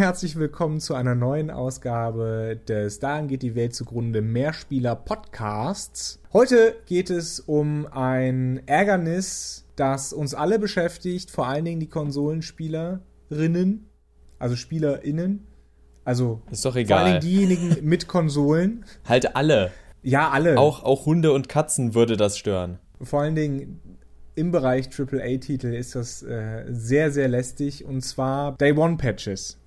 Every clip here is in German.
Herzlich willkommen zu einer neuen Ausgabe des Daran geht die Welt zugrunde Mehrspieler Podcasts. Heute geht es um ein Ärgernis, das uns alle beschäftigt, vor allen Dingen die Konsolenspielerinnen, also SpielerInnen. Also ist doch vor egal. allen Dingen diejenigen mit Konsolen. Halt alle. Ja, alle. Auch, auch Hunde und Katzen würde das stören. Vor allen Dingen im Bereich AAA-Titel ist das äh, sehr, sehr lästig. Und zwar Day One Patches.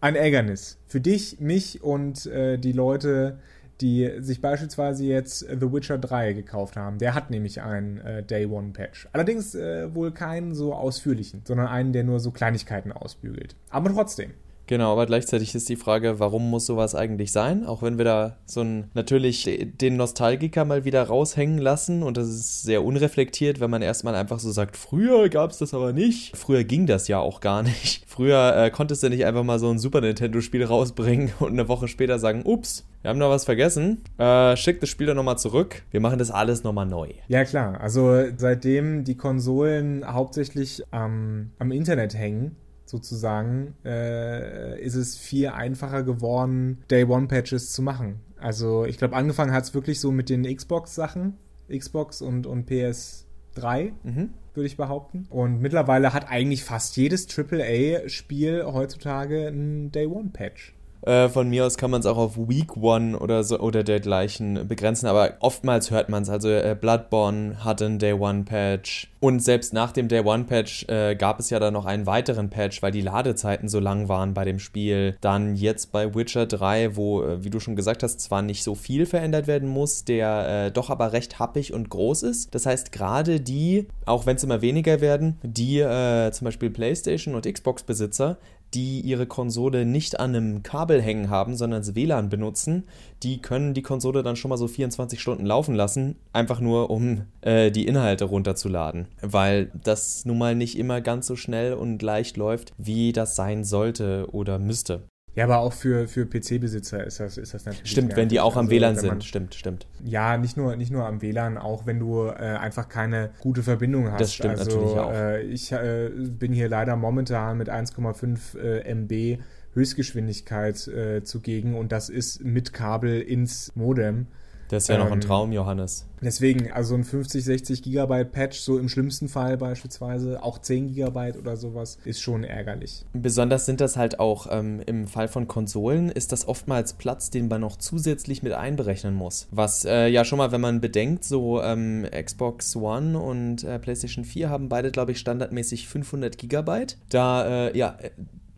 Ein Ärgernis. Für dich, mich und äh, die Leute, die sich beispielsweise jetzt The Witcher 3 gekauft haben. Der hat nämlich einen äh, Day One Patch. Allerdings äh, wohl keinen so ausführlichen, sondern einen, der nur so Kleinigkeiten ausbügelt. Aber trotzdem. Genau, aber gleichzeitig ist die Frage, warum muss sowas eigentlich sein? Auch wenn wir da so ein natürlich den Nostalgiker mal wieder raushängen lassen und das ist sehr unreflektiert, wenn man erstmal einfach so sagt, früher gab es das aber nicht. Früher ging das ja auch gar nicht. Früher äh, konntest du nicht einfach mal so ein Super Nintendo-Spiel rausbringen und eine Woche später sagen, ups, wir haben da was vergessen. Äh, schick das Spiel dann nochmal zurück. Wir machen das alles nochmal neu. Ja, klar. Also seitdem die Konsolen hauptsächlich ähm, am Internet hängen, sozusagen, äh, ist es viel einfacher geworden, Day One Patches zu machen. Also ich glaube, angefangen hat es wirklich so mit den Xbox-Sachen, Xbox und, und PS3, Mhm. würde ich behaupten. Und mittlerweile hat eigentlich fast jedes AAA-Spiel heutzutage ein Day One Patch. Äh, von mir aus kann man es auch auf Week One oder so oder dergleichen begrenzen, aber oftmals hört man es. Also äh, Bloodborne hatte einen Day One Patch und selbst nach dem Day One Patch äh, gab es ja dann noch einen weiteren Patch, weil die Ladezeiten so lang waren bei dem Spiel. Dann jetzt bei Witcher 3, wo, äh, wie du schon gesagt hast, zwar nicht so viel verändert werden muss, der äh, doch aber recht happig und groß ist. Das heißt, gerade die, auch wenn es immer weniger werden, die zum Beispiel PlayStation und Xbox-Besitzer, die ihre Konsole nicht an einem Kabel hängen haben, sondern das WLAN benutzen, die können die Konsole dann schon mal so 24 Stunden laufen lassen, einfach nur um äh, die Inhalte runterzuladen, weil das nun mal nicht immer ganz so schnell und leicht läuft, wie das sein sollte oder müsste. Ja, aber auch für, für PC-Besitzer ist das, ist das natürlich. Stimmt, wenn die auch am Also, WLAN man- sind, stimmt, stimmt. Ja, nicht nur, nicht nur am WLAN, auch wenn du äh, einfach keine gute Verbindung hast. Das stimmt also, natürlich auch. Äh, ich äh, bin hier leider momentan mit 1,5 äh, MB Höchstgeschwindigkeit äh, zugegen und das ist mit Kabel ins Modem. Das ist ja noch ein Ähm, Traum, Johannes. Deswegen, also ein 50, 60 Gigabyte Patch, so im schlimmsten Fall beispielsweise, auch 10 Gigabyte oder sowas, ist schon ärgerlich. Besonders sind das halt auch ähm, im Fall von Konsolen, ist das oftmals Platz, den man noch zusätzlich mit einberechnen muss. Was äh, ja schon mal, wenn man bedenkt, so ähm, Xbox One und äh, PlayStation 4 haben beide, glaube ich, standardmäßig 500 Gigabyte. Da, äh, ja.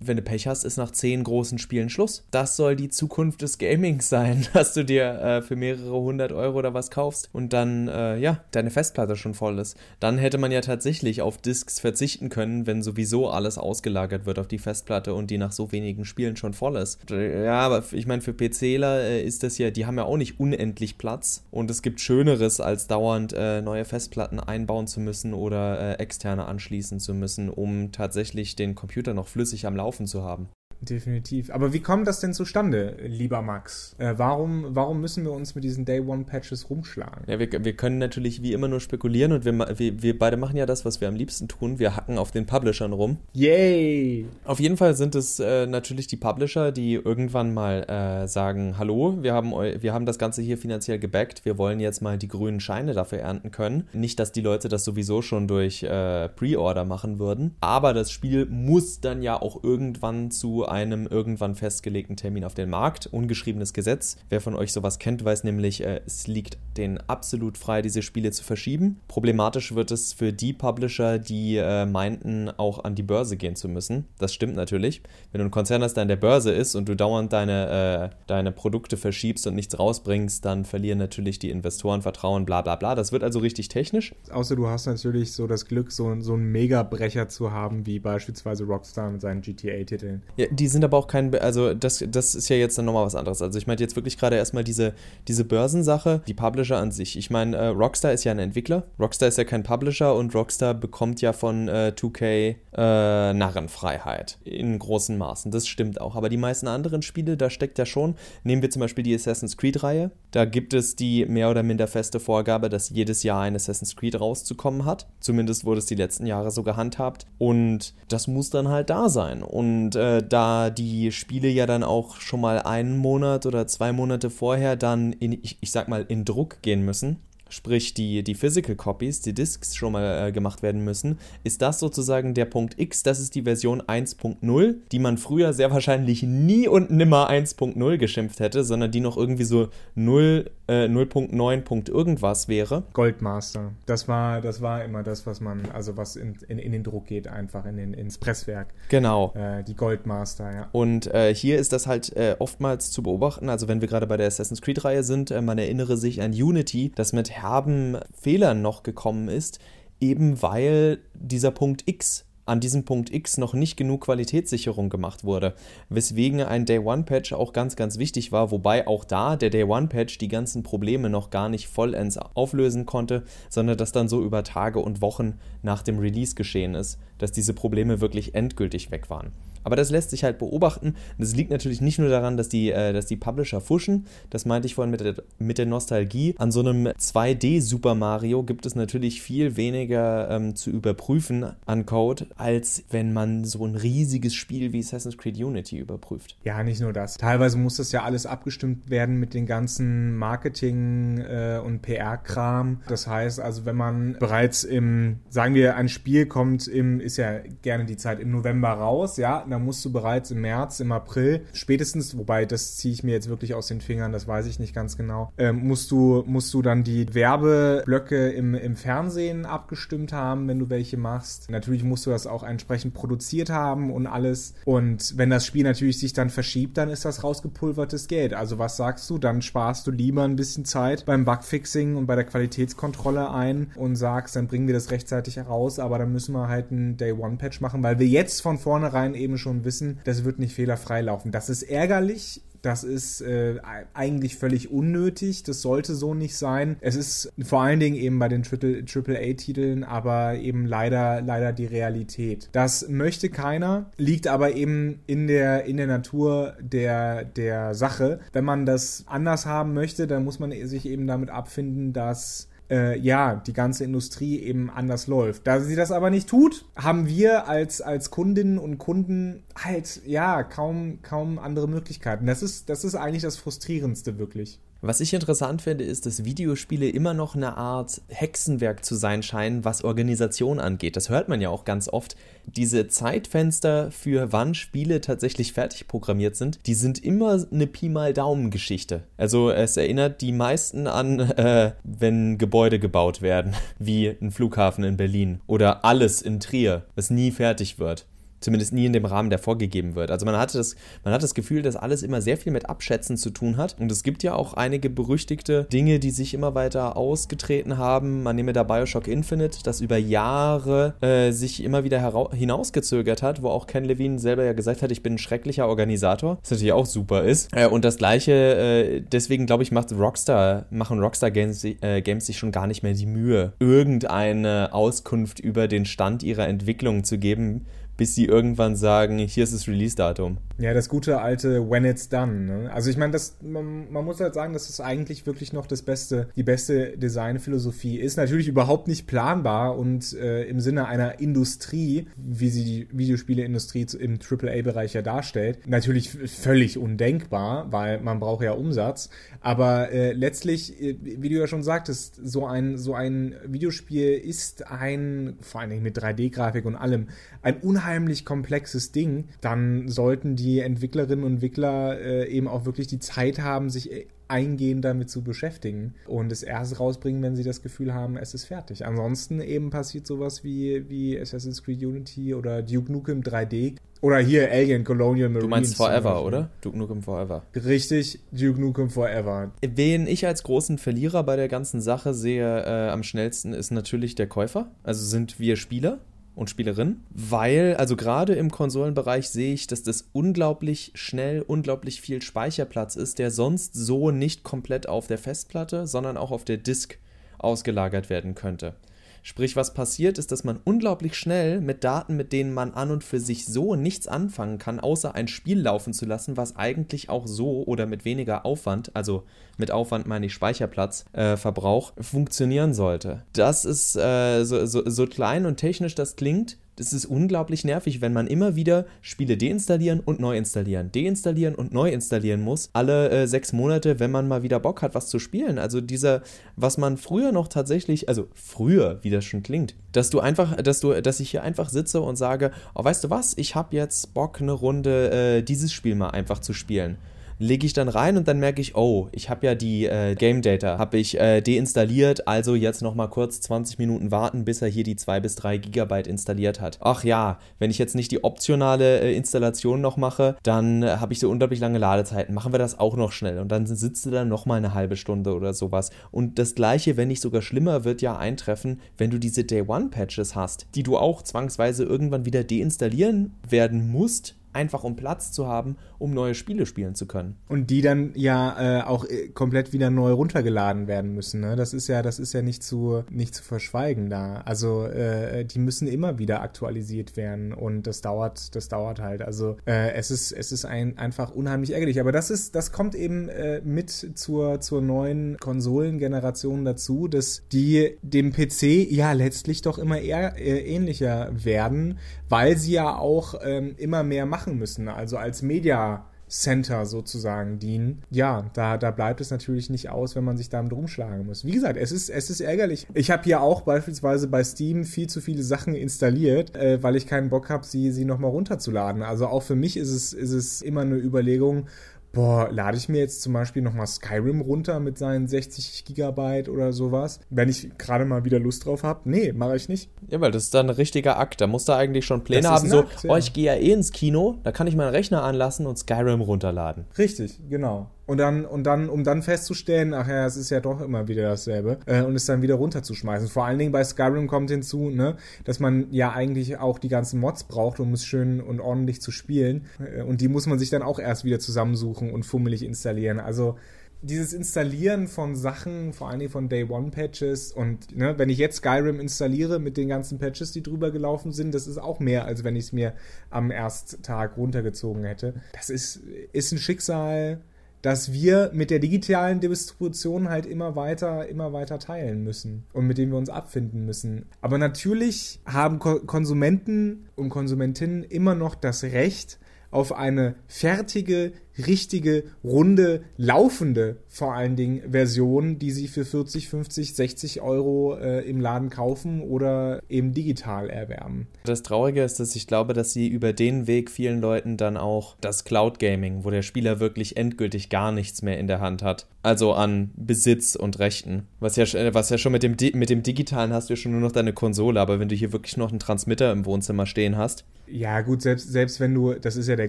Wenn du Pech hast, ist nach zehn großen Spielen Schluss. Das soll die Zukunft des Gamings sein, dass du dir äh, für mehrere hundert Euro oder was kaufst und dann, äh, ja, deine Festplatte schon voll ist. Dann hätte man ja tatsächlich auf Discs verzichten können, wenn sowieso alles ausgelagert wird auf die Festplatte und die nach so wenigen Spielen schon voll ist. Ja, aber ich meine, für PCler äh, ist das ja, die haben ja auch nicht unendlich Platz und es gibt Schöneres, als dauernd äh, neue Festplatten einbauen zu müssen oder äh, externe anschließen zu müssen, um tatsächlich den Computer noch flüssig am Laufen zu haben. Definitiv. Aber wie kommt das denn zustande, lieber Max? Äh, warum, warum müssen wir uns mit diesen Day One Patches rumschlagen? Ja, wir, wir können natürlich wie immer nur spekulieren und wir, wir, wir beide machen ja das, was wir am liebsten tun. Wir hacken auf den Publishern rum. Yay! Auf jeden Fall sind es äh, natürlich die Publisher, die irgendwann mal äh, sagen, hallo, wir haben, wir haben das Ganze hier finanziell gebackt, wir wollen jetzt mal die grünen Scheine dafür ernten können. Nicht, dass die Leute das sowieso schon durch äh, Pre-Order machen würden, aber das Spiel muss dann ja auch irgendwann zu einem irgendwann festgelegten Termin auf den Markt. Ungeschriebenes Gesetz. Wer von euch sowas kennt, weiß nämlich, äh, es liegt denen absolut frei, diese Spiele zu verschieben. Problematisch wird es für die Publisher, die äh, meinten, auch an die Börse gehen zu müssen. Das stimmt natürlich. Wenn du ein Konzern hast, der an der Börse ist und du dauernd deine, äh, deine Produkte verschiebst und nichts rausbringst, dann verlieren natürlich die Investoren Vertrauen, bla bla bla. Das wird also richtig technisch. Außer du hast natürlich so das Glück, so, so einen Megabrecher zu haben, wie beispielsweise Rockstar mit seinen GTA-Titeln. Ja, die sind aber auch kein, also das, das ist ja jetzt dann nochmal was anderes. Also ich meine jetzt wirklich gerade erstmal diese, diese Börsensache, die Publisher an sich. Ich meine, äh, Rockstar ist ja ein Entwickler, Rockstar ist ja kein Publisher und Rockstar bekommt ja von äh, 2K äh, Narrenfreiheit in großen Maßen. Das stimmt auch. Aber die meisten anderen Spiele, da steckt ja schon, nehmen wir zum Beispiel die Assassin's Creed-Reihe, da gibt es die mehr oder minder feste Vorgabe, dass jedes Jahr ein Assassin's Creed rauszukommen hat. Zumindest wurde es die letzten Jahre so gehandhabt. Und das muss dann halt da sein. Und äh, da die Spiele ja dann auch schon mal einen Monat oder zwei Monate vorher dann in, ich, ich sag mal, in Druck gehen müssen, sprich die, die Physical Copies, die Discs schon mal äh, gemacht werden müssen, ist das sozusagen der Punkt X, das ist die Version 1.0, die man früher sehr wahrscheinlich nie und nimmer 1.0 geschimpft hätte, sondern die noch irgendwie so 0, äh, 0.9. irgendwas wäre. Goldmaster. Das war, das war immer das, was man, also was in, in, in den Druck geht, einfach in den, ins Presswerk. Genau. Äh, die Goldmaster, ja. Und äh, hier ist das halt äh, oftmals zu beobachten, also wenn wir gerade bei der Assassin's Creed-Reihe sind, äh, man erinnere sich an Unity, das mit herben Fehlern noch gekommen ist, eben weil dieser Punkt X an diesem Punkt X noch nicht genug Qualitätssicherung gemacht wurde, weswegen ein Day One Patch auch ganz, ganz wichtig war, wobei auch da der Day One Patch die ganzen Probleme noch gar nicht vollends auflösen konnte, sondern das dann so über Tage und Wochen nach dem Release geschehen ist, dass diese Probleme wirklich endgültig weg waren. Aber das lässt sich halt beobachten. Das liegt natürlich nicht nur daran, dass die, äh, dass die Publisher fuschen. Das meinte ich vorhin mit der, mit der Nostalgie. An so einem 2D Super Mario gibt es natürlich viel weniger ähm, zu überprüfen an Code, als wenn man so ein riesiges Spiel wie Assassin's Creed Unity überprüft. Ja, nicht nur das. Teilweise muss das ja alles abgestimmt werden mit den ganzen Marketing- äh, und PR-Kram. Das heißt also, wenn man bereits im, sagen wir, ein Spiel kommt im, ist ja gerne die Zeit im November raus, ja, da musst du bereits im März, im April, spätestens, wobei das ziehe ich mir jetzt wirklich aus den Fingern, das weiß ich nicht ganz genau, ähm, musst, du, musst du dann die Werbeblöcke im, im Fernsehen abgestimmt haben, wenn du welche machst. Natürlich musst du das auch entsprechend produziert haben und alles. Und wenn das Spiel natürlich sich dann verschiebt, dann ist das rausgepulvertes Geld. Also was sagst du? Dann sparst du lieber ein bisschen Zeit beim Bugfixing und bei der Qualitätskontrolle ein und sagst, dann bringen wir das rechtzeitig heraus, aber dann müssen wir halt einen Day-One-Patch machen, weil wir jetzt von vornherein eben schon wissen, das wird nicht fehlerfrei laufen. Das ist ärgerlich. Das ist äh, eigentlich völlig unnötig. Das sollte so nicht sein. Es ist vor allen Dingen eben bei den AAA-Titeln, aber eben leider, leider die Realität. Das möchte keiner, liegt aber eben in der, in der Natur der, der Sache. Wenn man das anders haben möchte, dann muss man sich eben damit abfinden, dass äh, ja, die ganze Industrie eben anders läuft. Da sie das aber nicht tut, haben wir als, als Kundinnen und Kunden halt, ja, kaum, kaum andere Möglichkeiten. Das ist, das ist eigentlich das Frustrierendste wirklich. Was ich interessant finde, ist, dass Videospiele immer noch eine Art Hexenwerk zu sein scheinen, was Organisation angeht. Das hört man ja auch ganz oft. Diese Zeitfenster, für wann Spiele tatsächlich fertig programmiert sind, die sind immer eine Pi mal Daumen-Geschichte. Also es erinnert die meisten an, äh, wenn Gebäude gebaut werden, wie ein Flughafen in Berlin oder alles in Trier, was nie fertig wird. Zumindest nie in dem Rahmen, der vorgegeben wird. Also man hatte das, man hat das Gefühl, dass alles immer sehr viel mit Abschätzen zu tun hat. Und es gibt ja auch einige berüchtigte Dinge, die sich immer weiter ausgetreten haben. Man nehme da Bioshock Infinite, das über Jahre äh, sich immer wieder hinausgezögert hat, wo auch Ken Levine selber ja gesagt hat, ich bin ein schrecklicher Organisator, was natürlich auch super ist. Äh, und das gleiche, äh, deswegen glaube ich, macht Rockstar, machen Rockstar Games, äh, Games sich schon gar nicht mehr die Mühe, irgendeine Auskunft über den Stand ihrer Entwicklung zu geben bis sie irgendwann sagen, hier ist das Release-Datum. Ja, das gute alte When It's Done. Ne? Also ich meine, das, man, man, muss halt sagen, dass es eigentlich wirklich noch das beste, die beste Designphilosophie ist. Natürlich überhaupt nicht planbar und äh, im Sinne einer Industrie, wie sie die Videospieleindustrie im AAA-Bereich ja darstellt, natürlich völlig undenkbar, weil man braucht ja Umsatz. Aber äh, letztlich, äh, wie du ja schon sagtest, so ein, so ein Videospiel ist ein, vor allen Dingen mit 3D-Grafik und allem, ein unheimlich komplexes Ding, dann sollten die Entwicklerinnen und Entwickler äh, eben auch wirklich die Zeit haben, sich äh, eingehend damit zu beschäftigen und es erst rausbringen, wenn sie das Gefühl haben, es ist fertig. Ansonsten eben passiert sowas wie, wie Assassin's Creed Unity oder Duke Nukem 3D oder hier Alien Colonial Marines. Du meinst Forever, oder? Duke Nukem Forever. Richtig, Duke Nukem Forever. Wen ich als großen Verlierer bei der ganzen Sache sehe äh, am schnellsten ist natürlich der Käufer. Also sind wir Spieler und Spielerin, weil, also gerade im Konsolenbereich sehe ich, dass das unglaublich schnell, unglaublich viel Speicherplatz ist, der sonst so nicht komplett auf der Festplatte, sondern auch auf der Disk ausgelagert werden könnte. Sprich, was passiert ist, dass man unglaublich schnell mit Daten, mit denen man an und für sich so nichts anfangen kann, außer ein Spiel laufen zu lassen, was eigentlich auch so oder mit weniger Aufwand, also mit Aufwand meine ich Speicherplatz, äh, funktionieren sollte. Das ist äh, so, so, so klein und technisch das klingt, das ist unglaublich nervig, wenn man immer wieder Spiele deinstallieren und neu installieren, deinstallieren und neu installieren muss, alle äh, sechs Monate, wenn man mal wieder Bock hat, was zu spielen. Also dieser, was man früher noch tatsächlich, also früher, wie das schon klingt, dass du einfach, dass du, dass ich hier einfach sitze und sage, oh, weißt du was, ich habe jetzt Bock, eine Runde äh, dieses Spiel mal einfach zu spielen lege ich dann rein und dann merke ich, oh, ich habe ja die äh, Game Data, habe ich äh, deinstalliert, also jetzt nochmal kurz 20 Minuten warten, bis er hier die 2 bis 3 Gigabyte installiert hat. Ach ja, wenn ich jetzt nicht die optionale äh, Installation noch mache, dann äh, habe ich so unglaublich lange Ladezeiten. Machen wir das auch noch schnell und dann sitzt du dann nochmal eine halbe Stunde oder sowas. Und das gleiche, wenn nicht sogar schlimmer, wird ja eintreffen, wenn du diese Day One Patches hast, die du auch zwangsweise irgendwann wieder deinstallieren werden musst, einfach um Platz zu haben, um neue Spiele spielen zu können. Und die dann ja äh, auch äh, komplett wieder neu runtergeladen werden müssen. Ne? Das ist ja, das ist ja nicht zu nicht zu verschweigen da. Also äh, die müssen immer wieder aktualisiert werden und das dauert, das dauert halt. Also äh, es ist es ist ein, einfach unheimlich ärgerlich. Aber das ist, das kommt eben äh, mit zur zur neuen Konsolengeneration dazu, dass die dem PC ja letztlich doch immer eher äh, ähnlicher werden, weil sie ja auch ähm, immer mehr machen müssen, also als Media Center sozusagen dienen. Ja, da, da bleibt es natürlich nicht aus, wenn man sich damit rumschlagen muss. Wie gesagt, es ist, es ist ärgerlich. Ich habe hier auch beispielsweise bei Steam viel zu viele Sachen installiert, äh, weil ich keinen Bock habe, sie, sie nochmal runterzuladen. Also auch für mich ist es, ist es immer eine Überlegung, boah, lade ich mir jetzt zum Beispiel nochmal Skyrim runter mit seinen 60 Gigabyte oder sowas, wenn ich gerade mal wieder Lust drauf habe? Nee, mache ich nicht. Ja, weil das ist dann ein richtiger Akt. Da musst du eigentlich schon Pläne haben, so, Akt, ja. oh, ich gehe ja eh ins Kino, da kann ich meinen Rechner anlassen und Skyrim runterladen. Richtig, genau. Und dann, und dann, um dann festzustellen, ach ja, es ist ja doch immer wieder dasselbe, äh, und es dann wieder runterzuschmeißen. Vor allen Dingen bei Skyrim kommt hinzu, ne, dass man ja eigentlich auch die ganzen Mods braucht, um es schön und ordentlich zu spielen. Äh, und die muss man sich dann auch erst wieder zusammensuchen und fummelig installieren. Also, dieses Installieren von Sachen, vor allen Dingen von Day One Patches und ne, wenn ich jetzt Skyrim installiere mit den ganzen Patches, die drüber gelaufen sind, das ist auch mehr, als wenn ich es mir am ersten Tag runtergezogen hätte. Das ist, ist ein Schicksal, dass wir mit der digitalen Distribution halt immer weiter, immer weiter teilen müssen und mit dem wir uns abfinden müssen. Aber natürlich haben Konsumenten und Konsumentinnen immer noch das Recht auf eine fertige, richtige, runde, laufende vor allen Dingen Version, die sie für 40, 50, 60 Euro äh, im Laden kaufen oder eben digital erwerben. Das Traurige ist, dass ich glaube, dass sie über den Weg vielen Leuten dann auch das Cloud Gaming, wo der Spieler wirklich endgültig gar nichts mehr in der Hand hat, also an Besitz und Rechten. Was ja, was ja schon mit dem, mit dem Digitalen hast du ja schon nur noch deine Konsole, aber wenn du hier wirklich noch einen Transmitter im Wohnzimmer stehen hast. Ja, gut, selbst, selbst wenn du, das ist ja der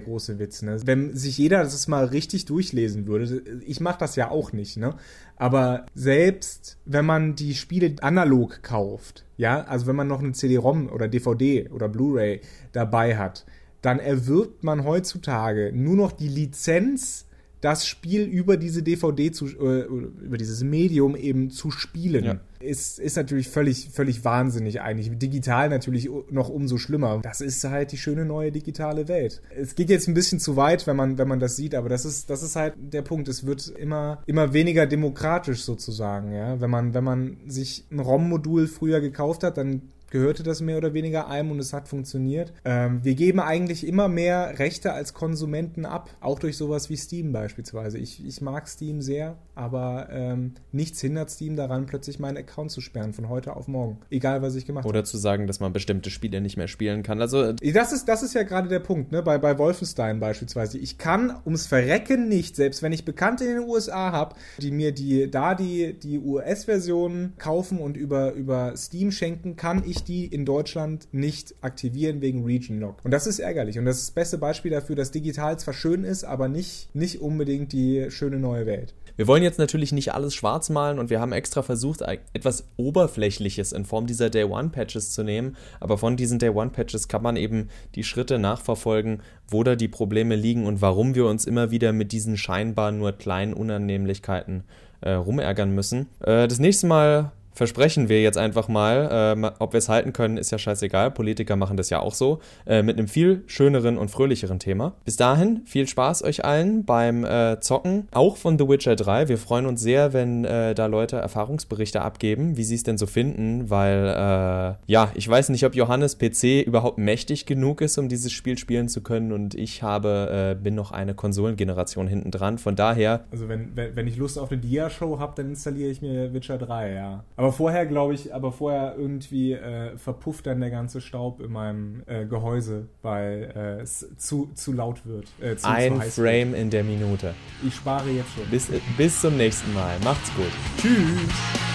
große Witz, ne? Wenn sich jeder das mal richtig durchlesen würde, ich mache das ja auch nicht, ne? Aber selbst wenn man die Spiele analog kauft, ja, also wenn man noch eine CD-ROM oder DVD oder Blu-ray dabei hat, dann erwirbt man heutzutage nur noch die Lizenz das Spiel über diese DVD zu, äh, über dieses Medium eben zu spielen. Ja. Ist, ist natürlich völlig, völlig wahnsinnig eigentlich. Digital natürlich noch umso schlimmer. Das ist halt die schöne neue digitale Welt. Es geht jetzt ein bisschen zu weit, wenn man, wenn man das sieht, aber das ist, das ist halt der Punkt. Es wird immer, immer weniger demokratisch sozusagen, ja. Wenn man, wenn man sich ein ROM-Modul früher gekauft hat, dann gehörte das mehr oder weniger einem und es hat funktioniert. Ähm, wir geben eigentlich immer mehr Rechte als Konsumenten ab, auch durch sowas wie Steam beispielsweise. Ich, ich mag Steam sehr, aber ähm, nichts hindert Steam daran, plötzlich meinen Account zu sperren von heute auf morgen. Egal, was ich gemacht habe. Oder zu sagen, dass man bestimmte Spiele nicht mehr spielen kann. Also äh, das ist, das ist ja gerade der Punkt, ne? Bei, bei Wolfenstein beispielsweise. Ich kann ums Verrecken nicht, selbst wenn ich Bekannte in den USA habe, die mir die da die, die US-Version kaufen und über, über Steam schenken, kann ich die in Deutschland nicht aktivieren wegen Region Lock. Und das ist ärgerlich. Und das ist das beste Beispiel dafür, dass digital zwar schön ist, aber nicht, nicht unbedingt die schöne neue Welt. Wir wollen jetzt natürlich nicht alles schwarz malen und wir haben extra versucht, etwas Oberflächliches in Form dieser Day One Patches zu nehmen. Aber von diesen Day One Patches kann man eben die Schritte nachverfolgen, wo da die Probleme liegen und warum wir uns immer wieder mit diesen scheinbar nur kleinen Unannehmlichkeiten äh, rumärgern müssen. Äh, das nächste Mal versprechen wir jetzt einfach mal. Äh, ob wir es halten können, ist ja scheißegal. Politiker machen das ja auch so. Äh, mit einem viel schöneren und fröhlicheren Thema. Bis dahin, viel Spaß euch allen beim äh, Zocken, auch von The Witcher 3. Wir freuen uns sehr, wenn äh, da Leute Erfahrungsberichte abgeben, wie sie es denn so finden, weil, äh, ja, ich weiß nicht, ob Johannes PC überhaupt mächtig genug ist, um dieses Spiel spielen zu können und ich habe, äh, bin noch eine Konsolengeneration hinten dran. Von daher. Also, wenn, wenn, ich Lust auf eine Dia-Show habe, dann installiere ich mir Witcher 3, ja. Vorher, glaube ich, aber vorher irgendwie äh, verpufft dann der ganze Staub in meinem äh, Gehäuse, weil äh, es zu, zu laut wird. Äh, zu, Ein zu Frame wird. in der Minute. Ich spare jetzt schon. Bis, bis zum nächsten Mal. Macht's gut. Tschüss.